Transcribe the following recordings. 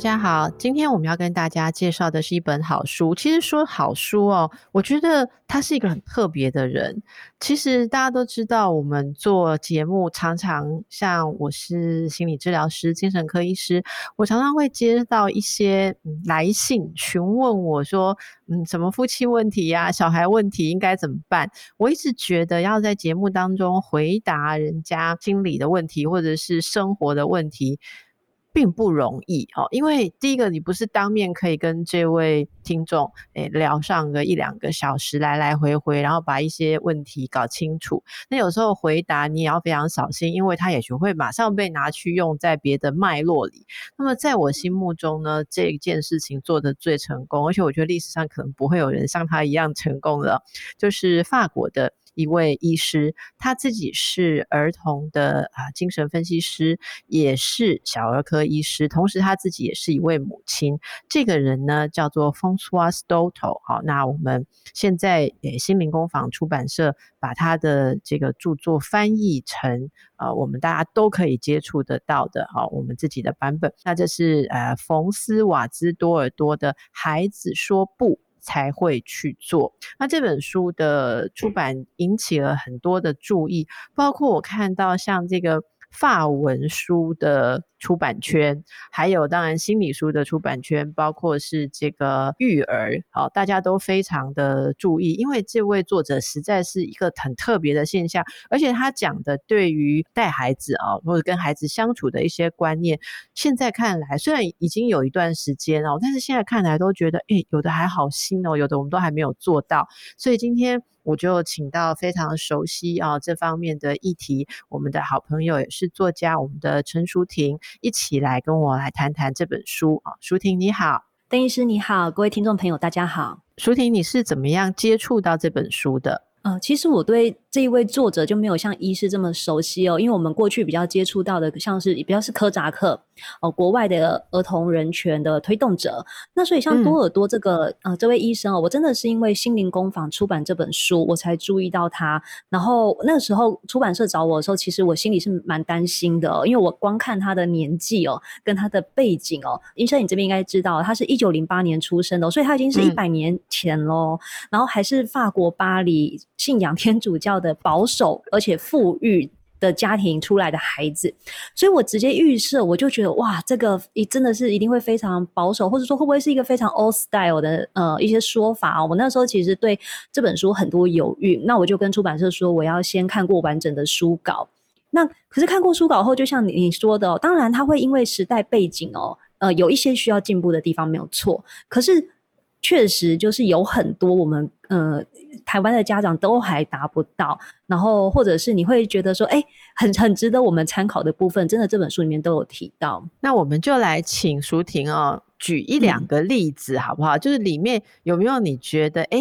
大家好，今天我们要跟大家介绍的是一本好书。其实说好书哦，我觉得他是一个很特别的人。其实大家都知道，我们做节目常常像我是心理治疗师、精神科医师，我常常会接到一些来信询问我说，嗯，什么夫妻问题呀、小孩问题应该怎么办？我一直觉得要在节目当中回答人家心理的问题或者是生活的问题。并不容易哦，因为第一个，你不是当面可以跟这位听众诶聊上个一两个小时，来来回回，然后把一些问题搞清楚。那有时候回答你也要非常小心，因为他也许会马上被拿去用在别的脉络里。那么在我心目中呢，这件事情做得最成功，而且我觉得历史上可能不会有人像他一样成功了，就是法国的。一位医师，他自己是儿童的啊精神分析师，也是小儿科医师，同时他自己也是一位母亲。这个人呢叫做 Françoise Dolto。好，那我们现在诶心灵工坊出版社把他的这个著作翻译成呃我们大家都可以接触得到的啊我们自己的版本。那这是呃冯斯瓦兹多尔多的《孩子说不》。才会去做。那这本书的出版引起了很多的注意，包括我看到像这个。法文书的出版圈，还有当然心理书的出版圈，包括是这个育儿，好，大家都非常的注意，因为这位作者实在是一个很特别的现象，而且他讲的对于带孩子啊，或者跟孩子相处的一些观念，现在看来虽然已经有一段时间哦，但是现在看来都觉得，诶，有的还好新哦，有的我们都还没有做到，所以今天。我就请到非常熟悉啊这方面的议题，我们的好朋友也是作家，我们的陈淑婷一起来跟我来谈谈这本书啊。淑婷你好，邓医师你好，各位听众朋友大家好。淑婷你是怎么样接触到这本书的？呃，其实我对这一位作者就没有像医师这么熟悉哦，因为我们过去比较接触到的像是比较是科扎克哦，国外的儿童人权的推动者。那所以像多尔多这个、嗯、呃这位医生哦，我真的是因为心灵工坊出版这本书，我才注意到他。然后那个时候出版社找我的时候，其实我心里是蛮担心的哦，因为我光看他的年纪哦，跟他的背景哦，医生你这边应该知道，他是一九零八年出生的哦，所以他已经是一百年前喽。嗯、然后还是法国巴黎。信仰天主教的保守而且富裕的家庭出来的孩子，所以我直接预设，我就觉得哇，这个一真的是一定会非常保守，或者说会不会是一个非常 old style 的呃一些说法哦。我那时候其实对这本书很多犹豫，那我就跟出版社说，我要先看过完整的书稿。那可是看过书稿后，就像你你说的，当然它会因为时代背景哦，呃，有一些需要进步的地方没有错，可是确实就是有很多我们呃。台湾的家长都还达不到，然后或者是你会觉得说，哎，很很值得我们参考的部分，真的这本书里面都有提到。那我们就来请淑婷哦，举一两个例子好不好？嗯、就是里面有没有你觉得，哎？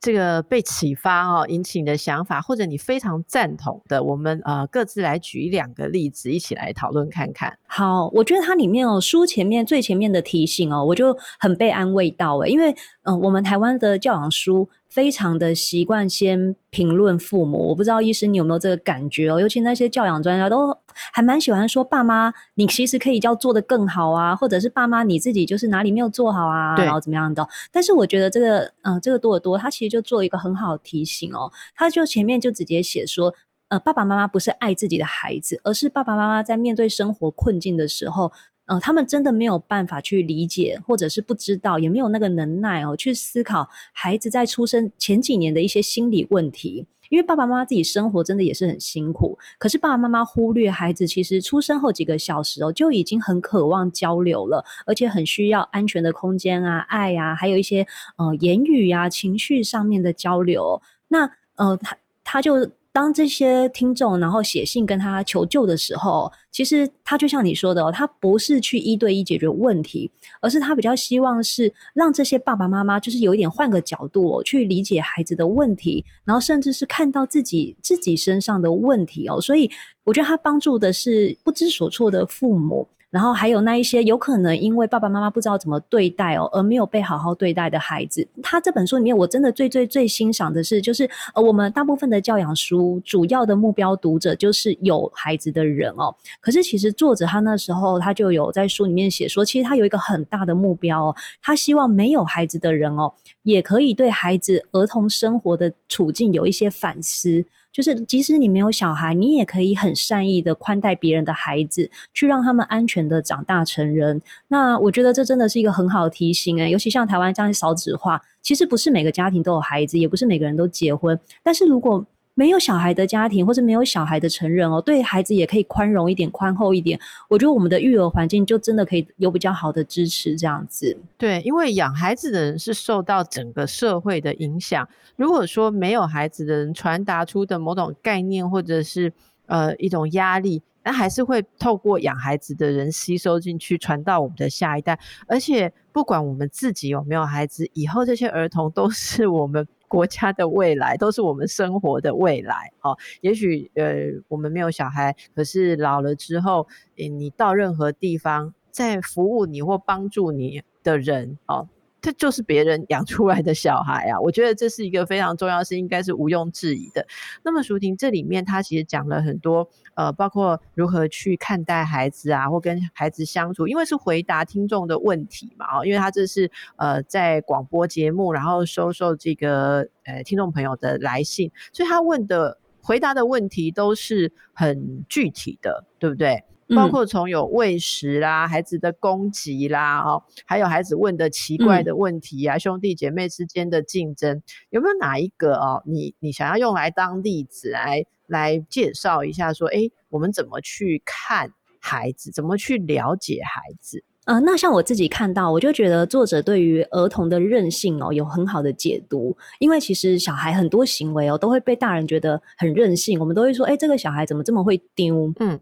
这个被启发哦，引起你的想法，或者你非常赞同的，我们呃各自来举一两个例子，一起来讨论看看。好，我觉得它里面哦，书前面最前面的提醒哦，我就很被安慰到诶，因为嗯、呃，我们台湾的教养书。非常的习惯先评论父母，我不知道医师你有没有这个感觉哦？尤其那些教养专家都还蛮喜欢说，爸妈你其实可以叫做的更好啊，或者是爸妈你自己就是哪里没有做好啊，然后怎么样的。但是我觉得这个，嗯、呃，这个多尔多他其实就做一个很好的提醒哦，他就前面就直接写说，呃，爸爸妈妈不是爱自己的孩子，而是爸爸妈妈在面对生活困境的时候。呃，他们真的没有办法去理解，或者是不知道，也没有那个能耐哦，去思考孩子在出生前几年的一些心理问题。因为爸爸妈妈自己生活真的也是很辛苦，可是爸爸妈妈忽略孩子其实出生后几个小时哦，就已经很渴望交流了，而且很需要安全的空间啊、爱啊，还有一些呃言语啊、情绪上面的交流。那呃，他他就。当这些听众然后写信跟他求救的时候，其实他就像你说的，他不是去一对一解决问题，而是他比较希望是让这些爸爸妈妈就是有一点换个角度去理解孩子的问题，然后甚至是看到自己自己身上的问题哦。所以我觉得他帮助的是不知所措的父母。然后还有那一些有可能因为爸爸妈妈不知道怎么对待哦，而没有被好好对待的孩子。他这本书里面，我真的最最最欣赏的是，就是呃，我们大部分的教养书主要的目标读者就是有孩子的人哦。可是其实作者他那时候他就有在书里面写说，其实他有一个很大的目标哦，他希望没有孩子的人哦，也可以对孩子儿童生活的处境有一些反思。就是，即使你没有小孩，你也可以很善意的宽待别人的孩子，去让他们安全的长大成人。那我觉得这真的是一个很好的提醒诶，尤其像台湾这样少子化，其实不是每个家庭都有孩子，也不是每个人都结婚。但是如果没有小孩的家庭，或者没有小孩的成人哦，对孩子也可以宽容一点、宽厚一点。我觉得我们的育儿环境就真的可以有比较好的支持，这样子。对，因为养孩子的人是受到整个社会的影响。如果说没有孩子的人传达出的某种概念，或者是呃一种压力，那还是会透过养孩子的人吸收进去，传到我们的下一代。而且不管我们自己有没有孩子，以后这些儿童都是我们。国家的未来都是我们生活的未来哦。也许呃，我们没有小孩，可是老了之后，你到任何地方，在服务你或帮助你的人哦。这就是别人养出来的小孩啊！我觉得这是一个非常重要的事，应该是毋庸置疑的。那么淑婷这里面，他其实讲了很多，呃，包括如何去看待孩子啊，或跟孩子相处，因为是回答听众的问题嘛，哦，因为他这是呃在广播节目，然后收受这个呃听众朋友的来信，所以他问的回答的问题都是很具体的，对不对？包括从有喂食啦、孩子的攻击啦，哦，还有孩子问的奇怪的问题啊，兄弟姐妹之间的竞争，有没有哪一个哦？你你想要用来当例子来来介绍一下，说，诶，我们怎么去看孩子，怎么去了解孩子？呃，那像我自己看到，我就觉得作者对于儿童的任性哦，有很好的解读。因为其实小孩很多行为哦，都会被大人觉得很任性，我们都会说，诶，这个小孩怎么这么会丢？嗯。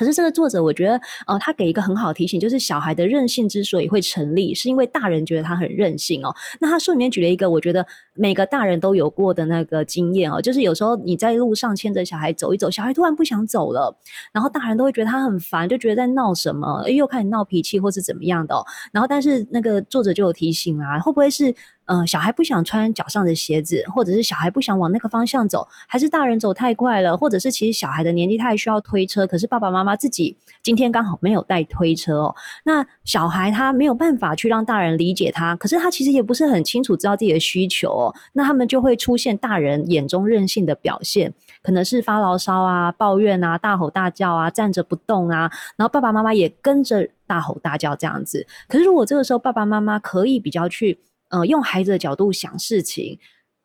可是这个作者，我觉得，呃，他给一个很好的提醒，就是小孩的任性之所以会成立，是因为大人觉得他很任性哦。那他书里面举了一个，我觉得每个大人都有过的那个经验哦，就是有时候你在路上牵着小孩走一走，小孩突然不想走了，然后大人都会觉得他很烦，就觉得在闹什么，又开始闹脾气或是怎么样的哦。然后但是那个作者就有提醒啊，会不会是？嗯，小孩不想穿脚上的鞋子，或者是小孩不想往那个方向走，还是大人走太快了，或者是其实小孩的年纪太需要推车，可是爸爸妈妈自己今天刚好没有带推车哦。那小孩他没有办法去让大人理解他，可是他其实也不是很清楚知道自己的需求哦。那他们就会出现大人眼中任性的表现，可能是发牢骚啊、抱怨啊、大吼大叫啊、站着不动啊，然后爸爸妈妈也跟着大吼大叫这样子。可是如果这个时候爸爸妈妈可以比较去。呃，用孩子的角度想事情，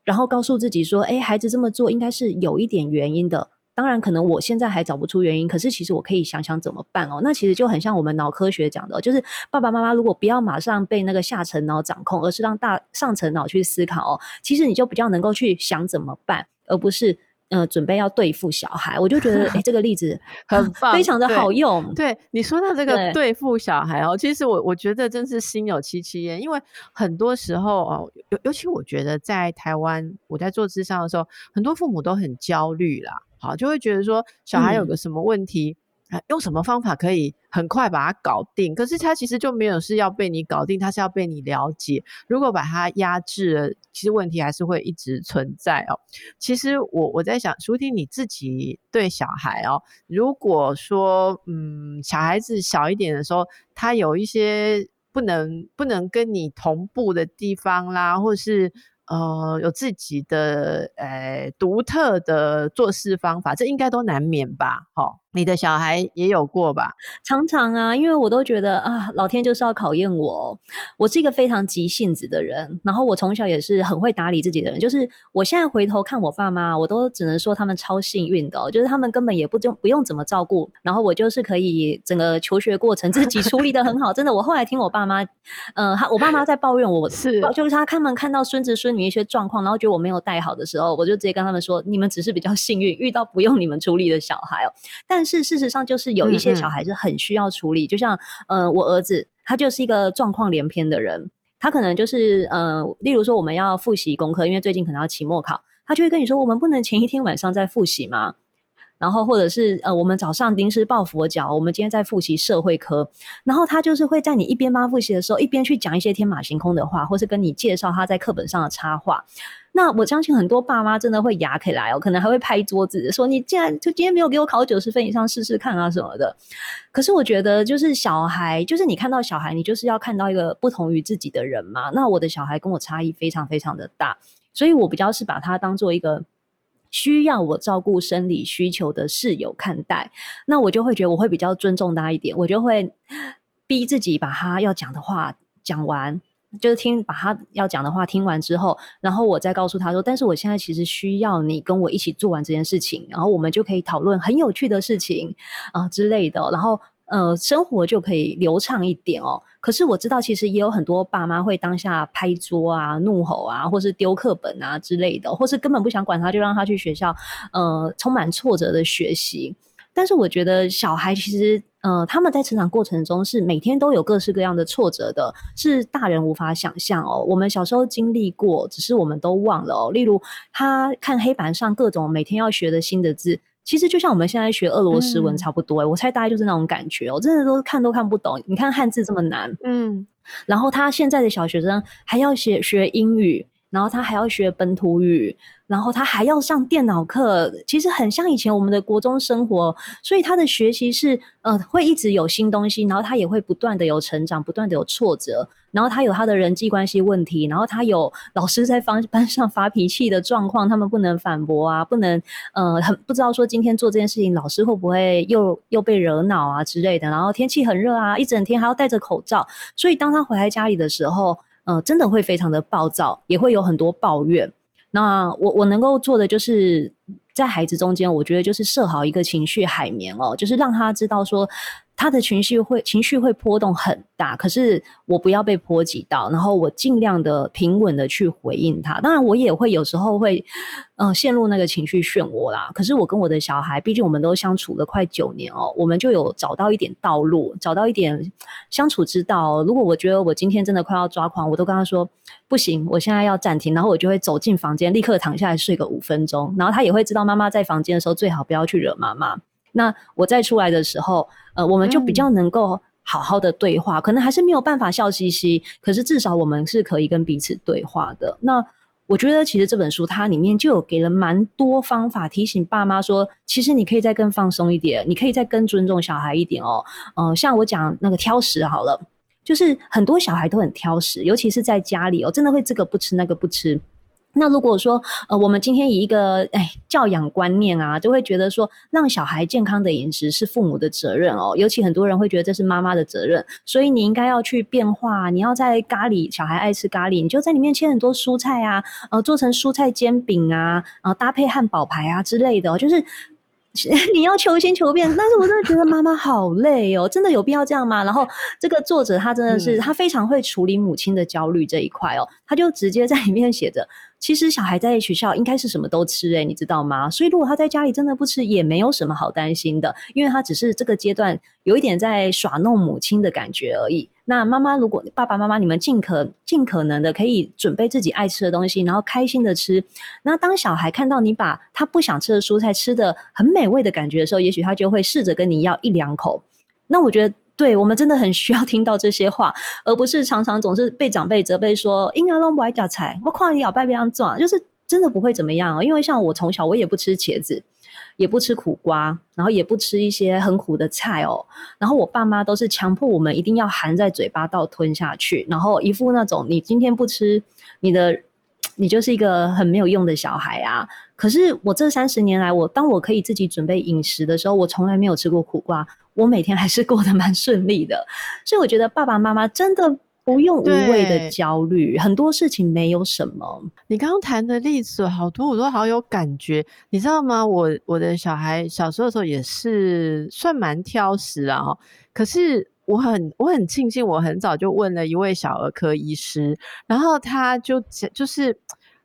然后告诉自己说：“哎，孩子这么做应该是有一点原因的。当然，可能我现在还找不出原因，可是其实我可以想想怎么办哦。那其实就很像我们脑科学讲的，就是爸爸妈妈如果不要马上被那个下层脑掌控，而是让大上层脑去思考哦，其实你就比较能够去想怎么办，而不是。”呃，准备要对付小孩，我就觉得，哎、欸，这个例子 很棒，非常的好用。对，对你说到这个对付小孩哦，其实我我觉得真是心有戚戚焉，因为很多时候哦，尤尤其我觉得在台湾，我在做智商的时候，很多父母都很焦虑啦，好，就会觉得说小孩有个什么问题。嗯用什么方法可以很快把它搞定？可是他其实就没有是要被你搞定，他是要被你了解。如果把它压制了，其实问题还是会一直存在哦。其实我我在想，舒婷你自己对小孩哦，如果说嗯小孩子小一点的时候，他有一些不能不能跟你同步的地方啦，或是。呃，有自己的呃独特的做事方法，这应该都难免吧？齁，你的小孩也有过吧？常常啊，因为我都觉得啊，老天就是要考验我。我是一个非常急性子的人，然后我从小也是很会打理自己的人。就是我现在回头看我爸妈，我都只能说他们超幸运的，就是他们根本也不用不用怎么照顾，然后我就是可以整个求学过程自己处理的很好。真的，我后来听我爸妈，嗯、呃，他我爸妈在抱怨我，是就是他他们看到孙子孙女一些状况，然后觉得我没有带好的时候，我就直接跟他们说：你们只是比较幸运，遇到不用你们处理的小孩哦。但是事实上，就是有一些小孩是很需要处理，嗯嗯就像呃，我儿子他就是一个状况连篇的人，他可能就是呃，例如说我们要复习功课，因为最近可能要期末考，他就会跟你说，我们不能前一天晚上再复习吗？然后或者是呃，我们早上临时抱佛脚，我们今天在复习社会科，然后他就是会在你一边帮复习的时候，一边去讲一些天马行空的话，或是跟你介绍他在课本上的插画。那我相信很多爸妈真的会牙起来哦，可能还会拍桌子说：“你竟然就今天没有给我考九十分以上试试看啊什么的。”可是我觉得，就是小孩，就是你看到小孩，你就是要看到一个不同于自己的人嘛。那我的小孩跟我差异非常非常的大，所以我比较是把他当做一个需要我照顾生理需求的室友看待。那我就会觉得我会比较尊重他一点，我就会逼自己把他要讲的话讲完。就是听把他要讲的话听完之后，然后我再告诉他说：“但是我现在其实需要你跟我一起做完这件事情，然后我们就可以讨论很有趣的事情啊、之类的，然后呃生活就可以流畅一点哦。可是我知道，其实也有很多爸妈会当下拍桌啊、怒吼啊，或是丢课本啊之类的，或是根本不想管他，就让他去学校呃充满挫折的学习。但是我觉得小孩其实。”呃，他们在成长过程中是每天都有各式各样的挫折的，是大人无法想象哦。我们小时候经历过，只是我们都忘了哦。例如，他看黑板上各种每天要学的新的字，其实就像我们现在学俄罗斯文差不多。嗯，我猜大概就是那种感觉哦，真的都看都看不懂。你看汉字这么难，嗯，然后他现在的小学生还要学学英语。然后他还要学本土语，然后他还要上电脑课，其实很像以前我们的国中生活，所以他的学习是呃会一直有新东西，然后他也会不断的有成长，不断的有挫折，然后他有他的人际关系问题，然后他有老师在班班上发脾气的状况，他们不能反驳啊，不能呃很不知道说今天做这件事情老师会不会又又被惹恼啊之类的，然后天气很热啊，一整天还要戴着口罩，所以当他回来家里的时候。呃，真的会非常的暴躁，也会有很多抱怨。那我我能够做的就是在孩子中间，我觉得就是设好一个情绪海绵哦，就是让他知道说。他的情绪会情绪会波动很大，可是我不要被波及到，然后我尽量的平稳的去回应他。当然，我也会有时候会，呃，陷入那个情绪漩涡啦。可是我跟我的小孩，毕竟我们都相处了快九年哦，我们就有找到一点道路，找到一点相处之道。如果我觉得我今天真的快要抓狂，我都跟他说不行，我现在要暂停，然后我就会走进房间，立刻躺下来睡个五分钟。然后他也会知道妈妈在房间的时候，最好不要去惹妈妈。那我再出来的时候，呃，我们就比较能够好好的对话，嗯，可能还是没有办法笑嘻嘻，可是至少我们是可以跟彼此对话的。那我觉得其实这本书它里面就有给了蛮多方法，提醒爸妈说，其实你可以再更放松一点，你可以再更尊重小孩一点哦。嗯，呃，像我讲那个挑食好了，就是很多小孩都很挑食，尤其是在家里哦，真的会这个不吃那个不吃。那如果说，呃，我们今天以一个哎教养观念啊，就会觉得说，让小孩健康的饮食是父母的责任哦。尤其很多人会觉得这是妈妈的责任，所以你应该要去变化。你要在咖喱，小孩爱吃咖喱，你就在里面切很多蔬菜啊，呃，做成蔬菜煎饼啊，呃，搭配汉堡排啊之类的哦，就是。你要求新求变，但是我真的觉得妈妈好累哦，真的有必要这样吗？然后这个作者他真的是、嗯、他非常会处理母亲的焦虑这一块哦，他就直接在里面写着，其实小孩在学校应该是什么都吃诶、你知道吗？所以如果他在家里真的不吃，也没有什么好担心的，因为他只是这个阶段有一点在耍弄母亲的感觉而已。那妈妈，如果爸爸妈妈你们尽可尽可能的可以准备自己爱吃的东西，然后开心的吃。那当小孩看到你把他不想吃的蔬菜吃得很美味的感觉的时候，也许他就会试着跟你要一两口。那我觉得，对我们真的很需要听到这些话，而不是常常总是被长辈责备说“婴儿都不爱夹菜”，我看你老爸这样做，就是真的不会怎么样哦。因为像我从小我也不吃茄子。也不吃苦瓜，然后也不吃一些很苦的菜哦。然后我爸妈都是强迫我们一定要含在嘴巴到吞下去，然后一副那种你今天不吃，你的你就是一个很没有用的小孩啊。可是我这三十年来，我当我可以自己准备饮食的时候，我从来没有吃过苦瓜，我每天还是过得蛮顺利的。所以我觉得爸爸妈妈真的不用无谓的焦虑，很多事情没有什么。你刚刚谈的例子好多，我都好有感觉，你知道吗？我我的小孩小时候的时候也是算蛮挑食啊，可是我很我很庆幸，我很早就问了一位小儿科医师，然后他就就是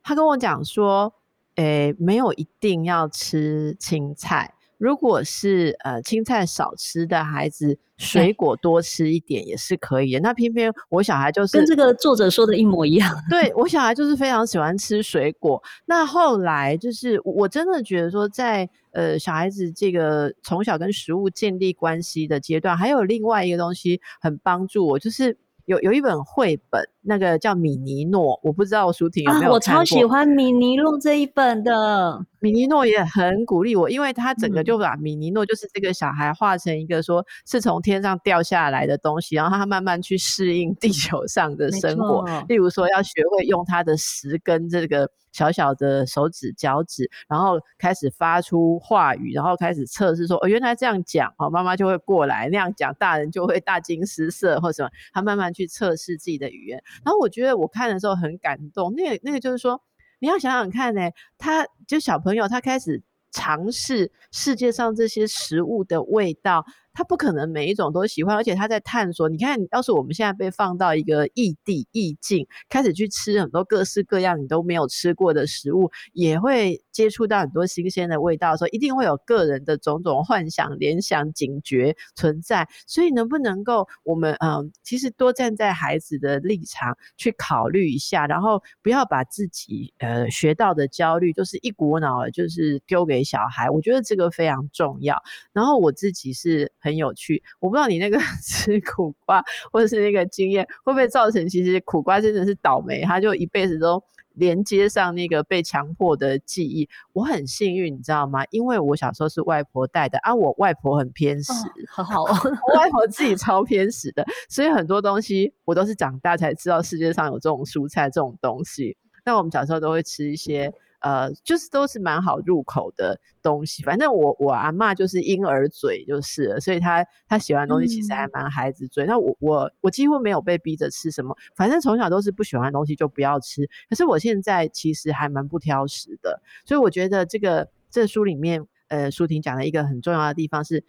他跟我讲说。诶，没有一定要吃青菜。如果是呃青菜少吃的孩子，水果多吃一点也是可以的。那偏偏我小孩就是跟这个作者说的一模一样。对，我小孩就是非常喜欢吃水果。那后来就是我真的觉得说在，在呃小孩子这个从小跟食物建立关系的阶段，还有另外一个东西很帮助我，就是。有有一本绘本，那个叫米尼诺，我不知道舒婷有没有。啊，我超喜欢米尼诺这一本的。米尼诺也很鼓励我，因为他整个就把米尼诺就是这个小孩画成一个说是从天上掉下来的东西，然后他慢慢去适应地球上的生活。例如说，要学会用他的十根这个小小的手指脚趾，然后开始发出话语，然后开始测试说哦，原来这样讲哦，妈妈就会过来；那样讲，大人就会大惊失色或什么。他慢慢去去测试自己的语言。然后我觉得我看的时候很感动，那个那个就是说。你要想想看呢，他就小朋友，他开始尝试世界上这些食物的味道。他不可能每一种都喜欢，而且他在探索。你看，要是我们现在被放到一个异地异境，开始去吃很多各式各样你都没有吃过的食物，也会接触到很多新鲜的味道的时候，一定会有个人的种种幻想、联想、警觉存在。所以，能不能够我们嗯，其实多站在孩子的立场去考虑一下，然后不要把自己呃学到的焦虑就是一股脑的就是丢给小孩。我觉得这个非常重要。然后我自己是。很有趣，我不知道你那个 吃苦瓜或者是那个经验会不会造成，其实苦瓜真的是倒霉，他就一辈子都连接上那个被强迫的记忆。我很幸运，你知道吗？因为我小时候是外婆带的啊，我外婆很偏食，很、哦、好，我外婆自己超偏食的，所以很多东西我都是长大才知道世界上有这种蔬菜这种东西。那我们小时候都会吃一些。呃，就是都是蛮好入口的东西，反正我我阿嬷就是婴儿嘴就是了，所以她她喜欢的东西其实还蛮孩子嘴。嗯、那我我我几乎没有被逼着吃什么，反正从小都是不喜欢的东西就不要吃。可是我现在其实还蛮不挑食的，所以我觉得这个这书里面，呃，舒婷讲的一个很重要的地方是，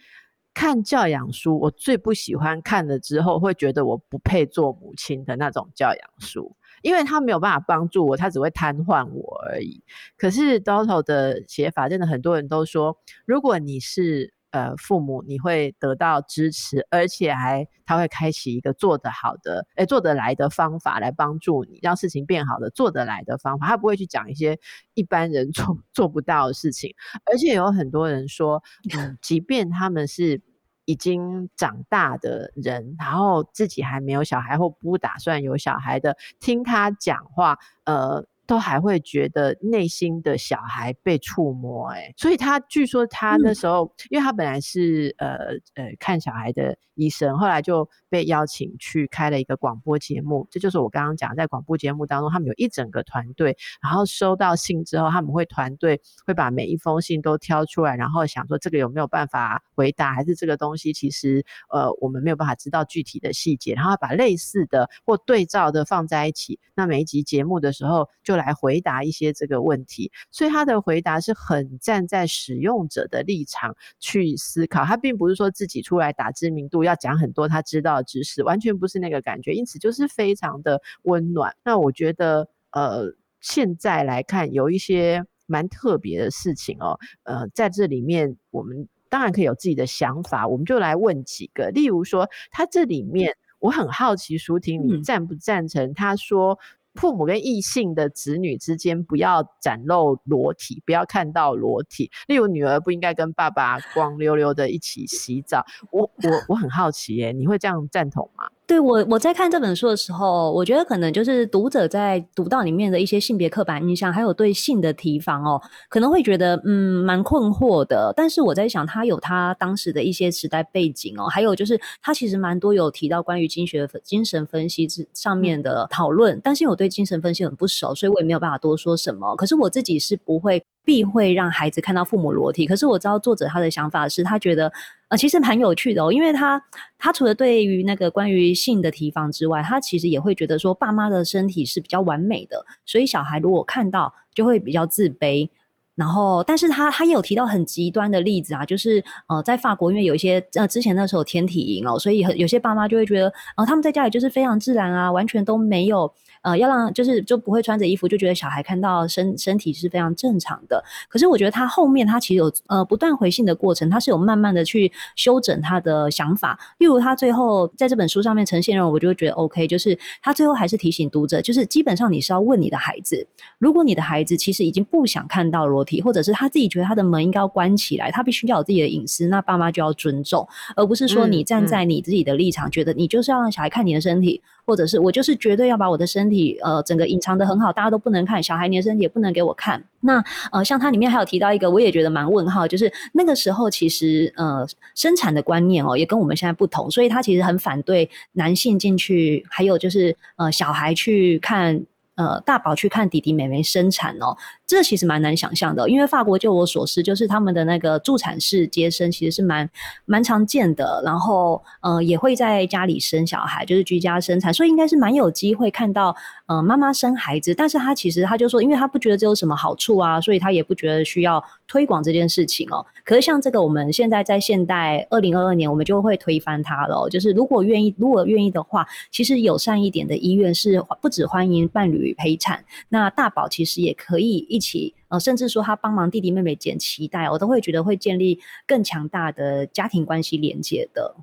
看教养书，我最不喜欢看了之后会觉得我不配做母亲的那种教养书。因为他没有办法帮助我，他只会瘫痪我而已。可是 Doto 的写法，真的很多人都说，如果你是呃父母，你会得到支持，而且还他会开启一个做得好的、诶做得来的方法来帮助你，让事情变好的做得来的方法。他不会去讲一些一般人做做不到的事情。而且有很多人说，嗯，即便他们是。已经长大的人，然后自己还没有小孩或不打算有小孩的，听他讲话，呃。都还会觉得内心的小孩被触摸，欸，诶，所以他据说他那时候，嗯、因为他本来是呃呃看小孩的医生，后来就被邀请去开了一个广播节目。这就是我刚刚讲，在广播节目当中，他们有一整个团队，然后收到信之后，他们会团队会把每一封信都挑出来，然后想说这个有没有办法回答，还是这个东西其实呃我们没有办法知道具体的细节，然后把类似的或对照的放在一起，那每一集节目的时候就来回答一些这个问题，所以他的回答是很站在使用者的立场去思考，他并不是说自己出来打知名度，要讲很多他知道的知识，完全不是那个感觉，因此就是非常的温暖。那我觉得，呃，现在来看有一些蛮特别的事情哦，呃，在这里面我们当然可以有自己的想法，我们就来问几个，例如说，他这里面我很好奇，舒婷，你赞不赞成他说？父母跟异性的子女之间不要展露裸体，不要看到裸体。例如，女儿不应该跟爸爸光溜溜的一起洗澡。我我我很好奇耶，你会这样赞同吗？对，我我在看这本书的时候，我觉得可能就是读者在读到里面的一些性别刻板印象，还有对性的提防哦，可能会觉得嗯蛮困惑的。但是我在想，他有他当时的一些时代背景哦，还有就是他其实蛮多有提到关于经学精神分析之上面的讨论。但是我对精神分析很不熟，所以我也没有办法多说什么。可是我自己是不会必会让孩子看到父母裸体。可是我知道作者他的想法是他觉得呃其实蛮有趣的哦，因为他他除了对于那个关于性的提防之外，他其实也会觉得说爸妈的身体是比较完美的，所以小孩如果看到就会比较自卑。然后，但是他他也有提到很极端的例子啊，就是呃，在法国，因为有一些呃之前那时候天体营哦，所以有些爸妈就会觉得，呃，他们在家里就是非常自然啊，完全都没有。呃，要让就是就不会穿着衣服，就觉得小孩看到身身体是非常正常的。可是我觉得他后面他其实有呃不断回信的过程，他是有慢慢的去修整他的想法。例如他最后在这本书上面呈现的，我就会觉得 OK，就是他最后还是提醒读者，就是基本上你是要问你的孩子，如果你的孩子其实已经不想看到裸，或者是他自己觉得他的门应该要关起来，他必须要有自己的隐私，那爸妈就要尊重，而不是说你站在你自己的立场，觉得你就是要让小孩看你的身体。或者是我就是绝对要把我的身体呃整个隐藏的很好，大家都不能看，小孩你的身体也不能给我看。那呃像它里面还有提到一个，我也觉得蛮问号，就是那个时候其实呃生产的观念哦也跟我们现在不同，所以他其实很反对男性进去，还有就是呃小孩去看呃大宝去看弟弟妹妹生产哦。这其实蛮难想象的，因为法国就我所知，就是他们的那个助产士接生其实是蛮蛮常见的，然后呃也会在家里生小孩，就是居家生产，所以应该是蛮有机会看到呃妈妈生孩子。但是他其实他就说，因为他不觉得这有什么好处啊，所以他也不觉得需要推广这件事情哦。可是像这个，我们现在在现代二零二二年，我们就会推翻它了。就是如果愿意，如果愿意的话，其实友善一点的医院是不只欢迎伴侣陪产，那大宝其实也可以一起，呃，甚至说他帮忙弟弟妹妹捡脐带，我都会觉得会建立更强大的家庭关系连接的。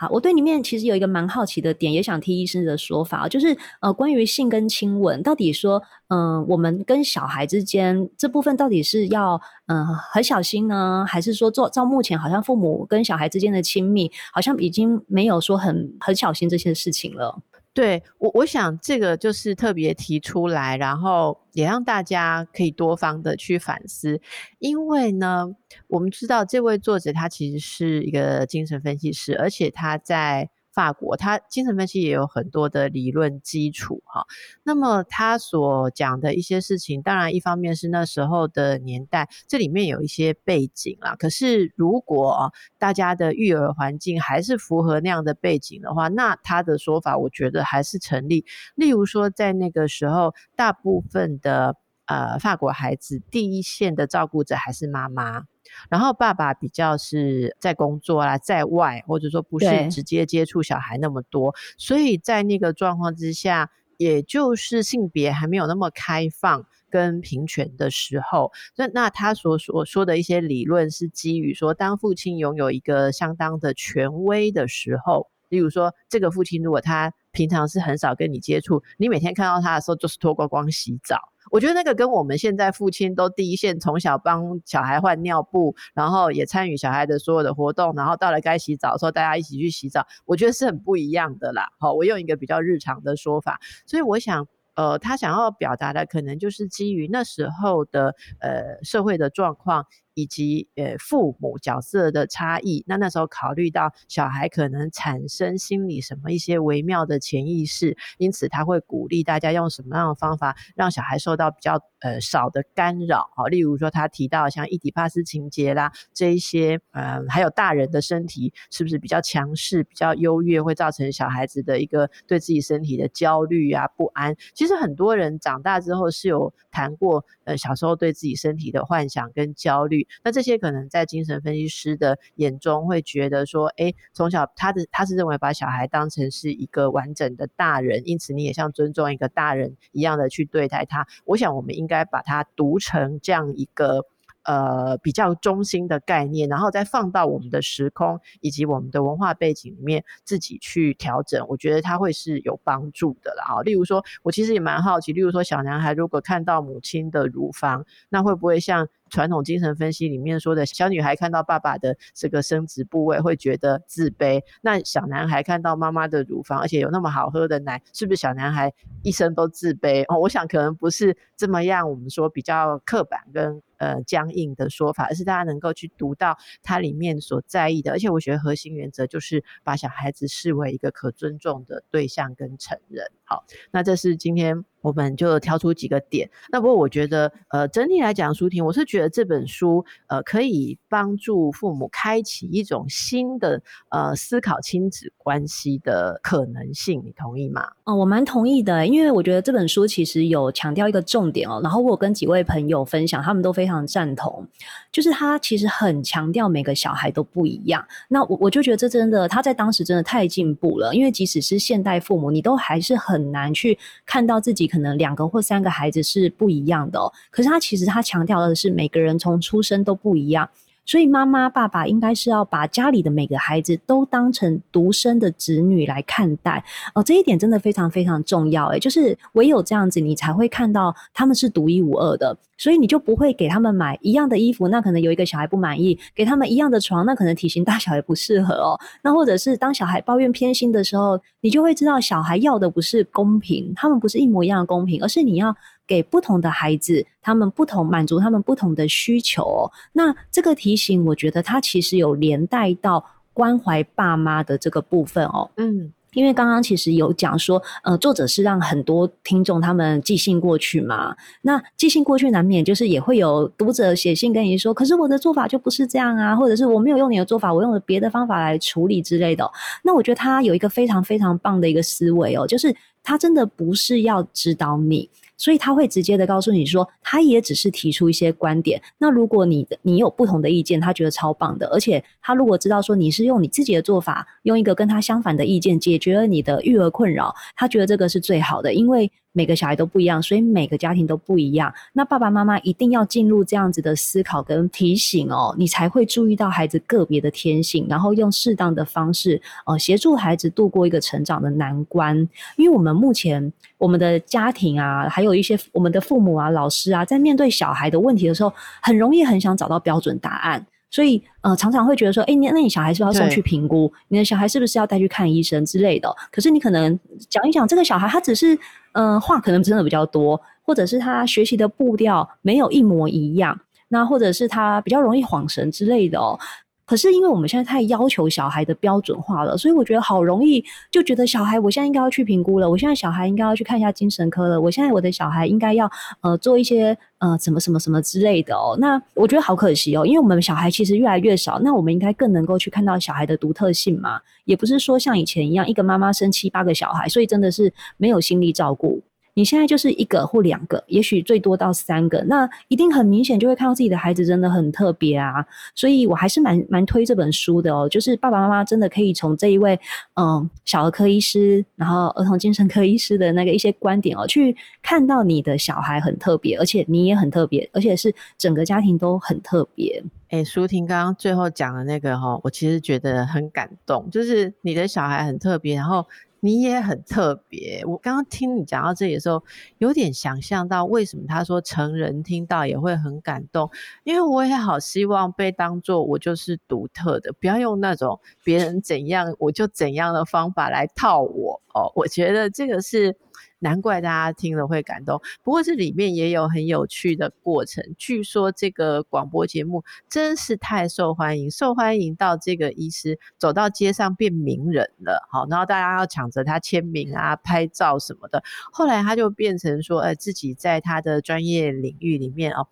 好，我对里面其实有一个蛮好奇的点，也想听医生的说法，就是呃，关于性跟亲吻，到底说，嗯、我们跟小孩之间这部分到底是要嗯、很小心呢，还是说做照目前好像父母跟小孩之间的亲密，好像已经没有说很很小心这些事情了？对我，我想这个就是特别提出来，然后也让大家可以多方的去反思，因为呢，我们知道这位作者他其实是一个精神分析师，而且他在。法国，他精神分析也有很多的理论基础哈。那么他所讲的一些事情，当然一方面是那时候的年代，这里面有一些背景啦。可是如果大家的育儿环境还是符合那样的背景的话，那他的说法我觉得还是成立。例如说，在那个时候，大部分的呃法国孩子第一线的照顾者还是妈妈。然后爸爸比较是在工作啦，在外或者说不是直接接触小孩那么多，所以在那个状况之下，也就是性别还没有那么开放跟平权的时候，那那他所所说的一些理论是基于说，当父亲拥有一个相当的权威的时候，例如说这个父亲如果他平常是很少跟你接触，你每天看到他的时候就是脱光光洗澡。我觉得那个跟我们现在父亲都第一线，从小帮小孩换尿布，然后也参与小孩的所有的活动，然后到了该洗澡的时候，大家一起去洗澡，我觉得是很不一样的啦。好，我用一个比较日常的说法，所以我想，呃，他想要表达的可能就是基于那时候的呃社会的状况。以及呃父母角色的差异，那那时候考虑到小孩可能产生心理什么一些微妙的潜意识，因此他会鼓励大家用什么样的方法让小孩受到比较呃少的干扰，好，例如说他提到像伊底帕斯情节啦这一些，呃还有大人的身体是不是比较强势、比较优越，会造成小孩子的一个对自己身体的焦虑啊不安。其实很多人长大之后是有谈过，呃小时候对自己身体的幻想跟焦虑。那这些可能在精神分析师的眼中会觉得说，诶，从小他的他是认为把小孩当成是一个完整的大人，因此你也像尊重一个大人一样的去对待他。我想我们应该把它读成这样一个。呃，比较中心的概念，然后再放到我们的时空以及我们的文化背景里面，自己去调整，我觉得它会是有帮助的啦。啊，例如说，我其实也蛮好奇，例如说，小男孩如果看到母亲的乳房，那会不会像传统精神分析里面说的，小女孩看到爸爸的这个生殖部位会觉得自卑？那小男孩看到妈妈的乳房，而且有那么好喝的奶，是不是小男孩一生都自卑？哦，我想可能不是这么样，我们说比较刻板跟。呃，僵硬的说法，而是大家能够去读到它里面所在意的。而且我觉得核心原则就是把小孩子视为一个可尊重的对象跟成人。好，那这是今天我们就挑出几个点。那不过我觉得，呃，整体来讲，舒婷，我是觉得这本书，呃，可以帮助父母开启一种新的呃思考亲子关系的可能性。你同意吗？哦，我蛮同意的，因为我觉得这本书其实有强调一个重点哦。然后我跟几位朋友分享，他们都非常赞同，就是他其实很强调每个小孩都不一样。那我我就觉得这真的，他在当时真的太进步了，因为即使是现代父母，你都还是很难去看到自己可能两个或三个孩子是不一样的哦。可是他其实他强调的是每个人从出生都不一样。所以妈妈、爸爸应该是要把家里的每个孩子都当成独生的子女来看待哦，这一点真的非常非常重要诶，就是唯有这样子，你才会看到他们是独一无二的，所以你就不会给他们买一样的衣服，那可能有一个小孩不满意；给他们一样的床，那可能体型大小也不适合哦。那或者是当小孩抱怨偏心的时候，你就会知道小孩要的不是公平，他们不是一模一样的公平，而是你要。给不同的孩子，他们不同满足他们不同的需求哦。那这个提醒，我觉得它其实有连带到关怀爸妈的这个部分哦。嗯，因为刚刚其实有讲说，呃，作者是让很多听众他们寄信过去嘛。那寄信过去难免就是也会有读者写信跟你说，可是我的做法就不是这样啊，或者是我没有用你的做法，我用了别的方法来处理之类的。那我觉得他有一个非常非常棒的一个思维哦，就是他真的不是要指导你。所以他会直接的告诉你说，他也只是提出一些观点。那如果你的你有不同的意见，他觉得超棒的。而且他如果知道说你是用你自己的做法，用一个跟他相反的意见解决了你的育儿困扰，他觉得这个是最好的，因为。每个小孩都不一样，所以每个家庭都不一样。那爸爸妈妈一定要进入这样子的思考跟提醒哦，你才会注意到孩子个别的天性，然后用适当的方式呃协助孩子度过一个成长的难关。因为我们目前我们的家庭啊，还有一些我们的父母啊、老师啊，在面对小孩的问题的时候，很容易很想找到标准答案。所以，呃，常常会觉得说，哎，你那你小孩是不是要送去评估？你的小孩是不是要带去看医生之类的？可是你可能讲一讲，这个小孩他只是，嗯、呃，话可能真的比较多，或者是他学习的步调没有一模一样，那或者是他比较容易恍神之类的哦。可是因为我们现在太要求小孩的标准化了，所以我觉得好容易就觉得小孩，我现在应该要去评估了，我现在小孩应该要去看一下精神科了，我现在我的小孩应该要呃做一些呃什么什么什么之类的哦。那我觉得好可惜哦，因为我们小孩其实越来越少，那我们应该更能够去看到小孩的独特性嘛，也不是说像以前一样，一个妈妈生七八个小孩，所以真的是没有心力照顾。你现在就是一个或两个，也许最多到三个，那一定很明显就会看到自己的孩子真的很特别啊。所以我还是蛮蛮推这本书的哦，就是爸爸妈妈真的可以从这一位嗯小儿科医师，然后儿童精神科医师的那个一些观点哦，去看到你的小孩很特别，而且你也很特别，而且是整个家庭都很特别。哎，舒婷刚刚最后讲的那个哈，我其实觉得很感动，就是你的小孩很特别，然后。你也很特别。我刚刚听你讲到这里的时候，有点想象到为什么他说成人听到也会很感动，因为我也好希望被当做我就是独特的，不要用那种别人怎样我就怎样的方法来套我哦。我觉得这个是。难怪大家听了会感动，不过这里面也有很有趣的过程。据说这个广播节目真是太受欢迎，受欢迎到这个医师走到街上变名人了。好，然后大家要抢着他签名啊、拍照什么的。后来他就变成说，呃，自己在他的专业领域里面哦，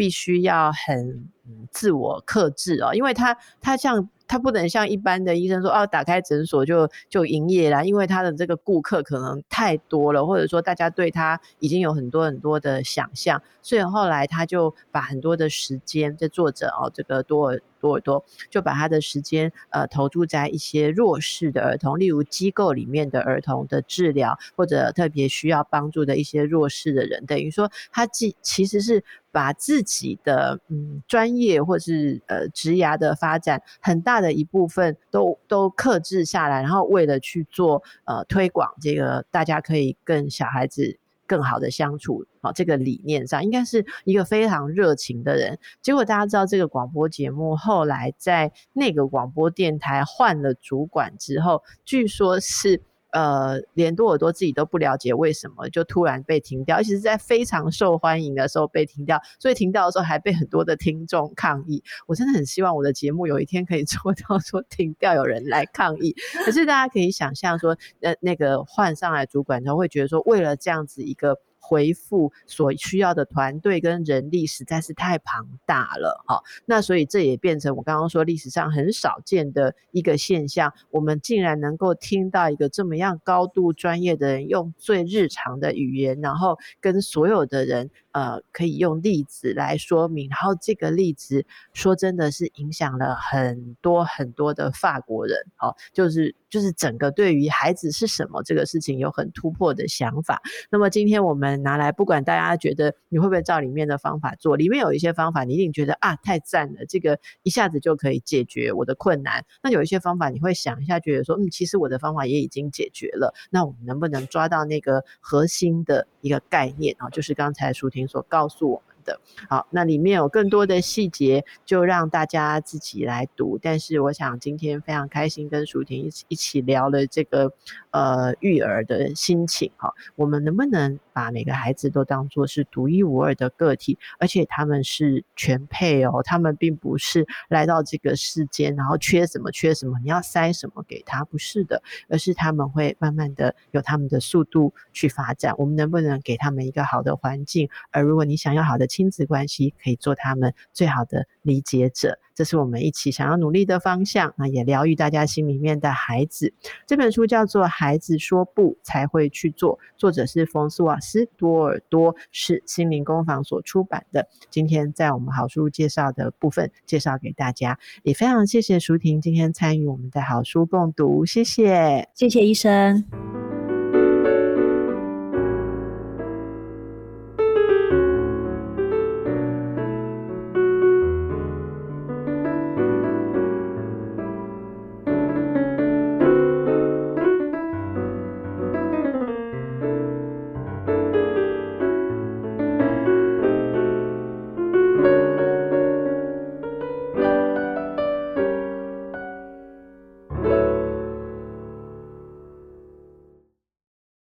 必须要很自我克制哦，因为他他像。他不能像一般的医生说，哦，打开诊所就就营业啦，因为他的这个顾客可能太多了，或者说大家对他已经有很多很多的想象，所以后来他就把很多的时间，在做着哦，这个多尔。多多就把他的时间呃投注在一些弱势的儿童，例如机构里面的儿童的治疗，或者特别需要帮助的一些弱势的人。等于说，他既其实是把自己的嗯专业或是呃职涯的发展很大的一部分都都克制下来，然后为了去做呃推广，这个大家可以跟小孩子。更好的相处，好，这个理念上应该是一个非常热情的人。结果大家知道，这个广播节目后来在那个广播电台换了主管之后，据说是。呃，连多尔多自己都不了解为什么就突然被停掉，而且是在非常受欢迎的时候被停掉，所以停掉的时候还被很多的听众抗议。我真的很希望我的节目有一天可以 做到说停掉有人来抗议。可是大家可以想象说，呃，那个换上来主管他会觉得说，为了这样子一个回复所需要的团队跟人力实在是太庞大了，哈。那所以这也变成我刚刚说历史上很少见的一个现象。我们竟然能够听到一个这么样高度专业的人用最日常的语言，然后跟所有的人。呃，可以用例子来说明，然后这个例子说真的是影响了很多很多的法国人，哦，就是就是整个对于孩子是什么这个事情有很突破的想法。那么今天我们拿来，不管大家觉得你会不会照里面的方法做，里面有一些方法你一定觉得啊太赞了，这个一下子就可以解决我的困难。那有一些方法你会想一下，觉得说嗯，其实我的方法也已经解决了。那我们能不能抓到那个核心的一个概念啊？就是刚才舒婷所告诉我们的。好，那里面有更多的细节，就让大家自己来读。但是我想今天非常开心跟舒婷一起一起聊了这个呃育儿的心情哈。我们能不能把每个孩子都当做是独一无二的个体，而且他们是全配哦，他们并不是来到这个世间然后缺什么缺什么，你要塞什么给他，不是的，而是他们会慢慢的有他们的速度去发展。我们能不能给他们一个好的环境？而如果你想要好的亲子关系，可以做他们最好的理解者。这是我们一起想要努力的方向，那也疗愈大家心里面的孩子。这本书叫做《孩子说不才会去做》，作者是冯斯瓦斯多尔多，是心灵工坊所出版的。今天在我们好书介绍的部分介绍给大家，也非常谢谢舒婷今天参与我们的好书共读，谢谢，谢谢医生。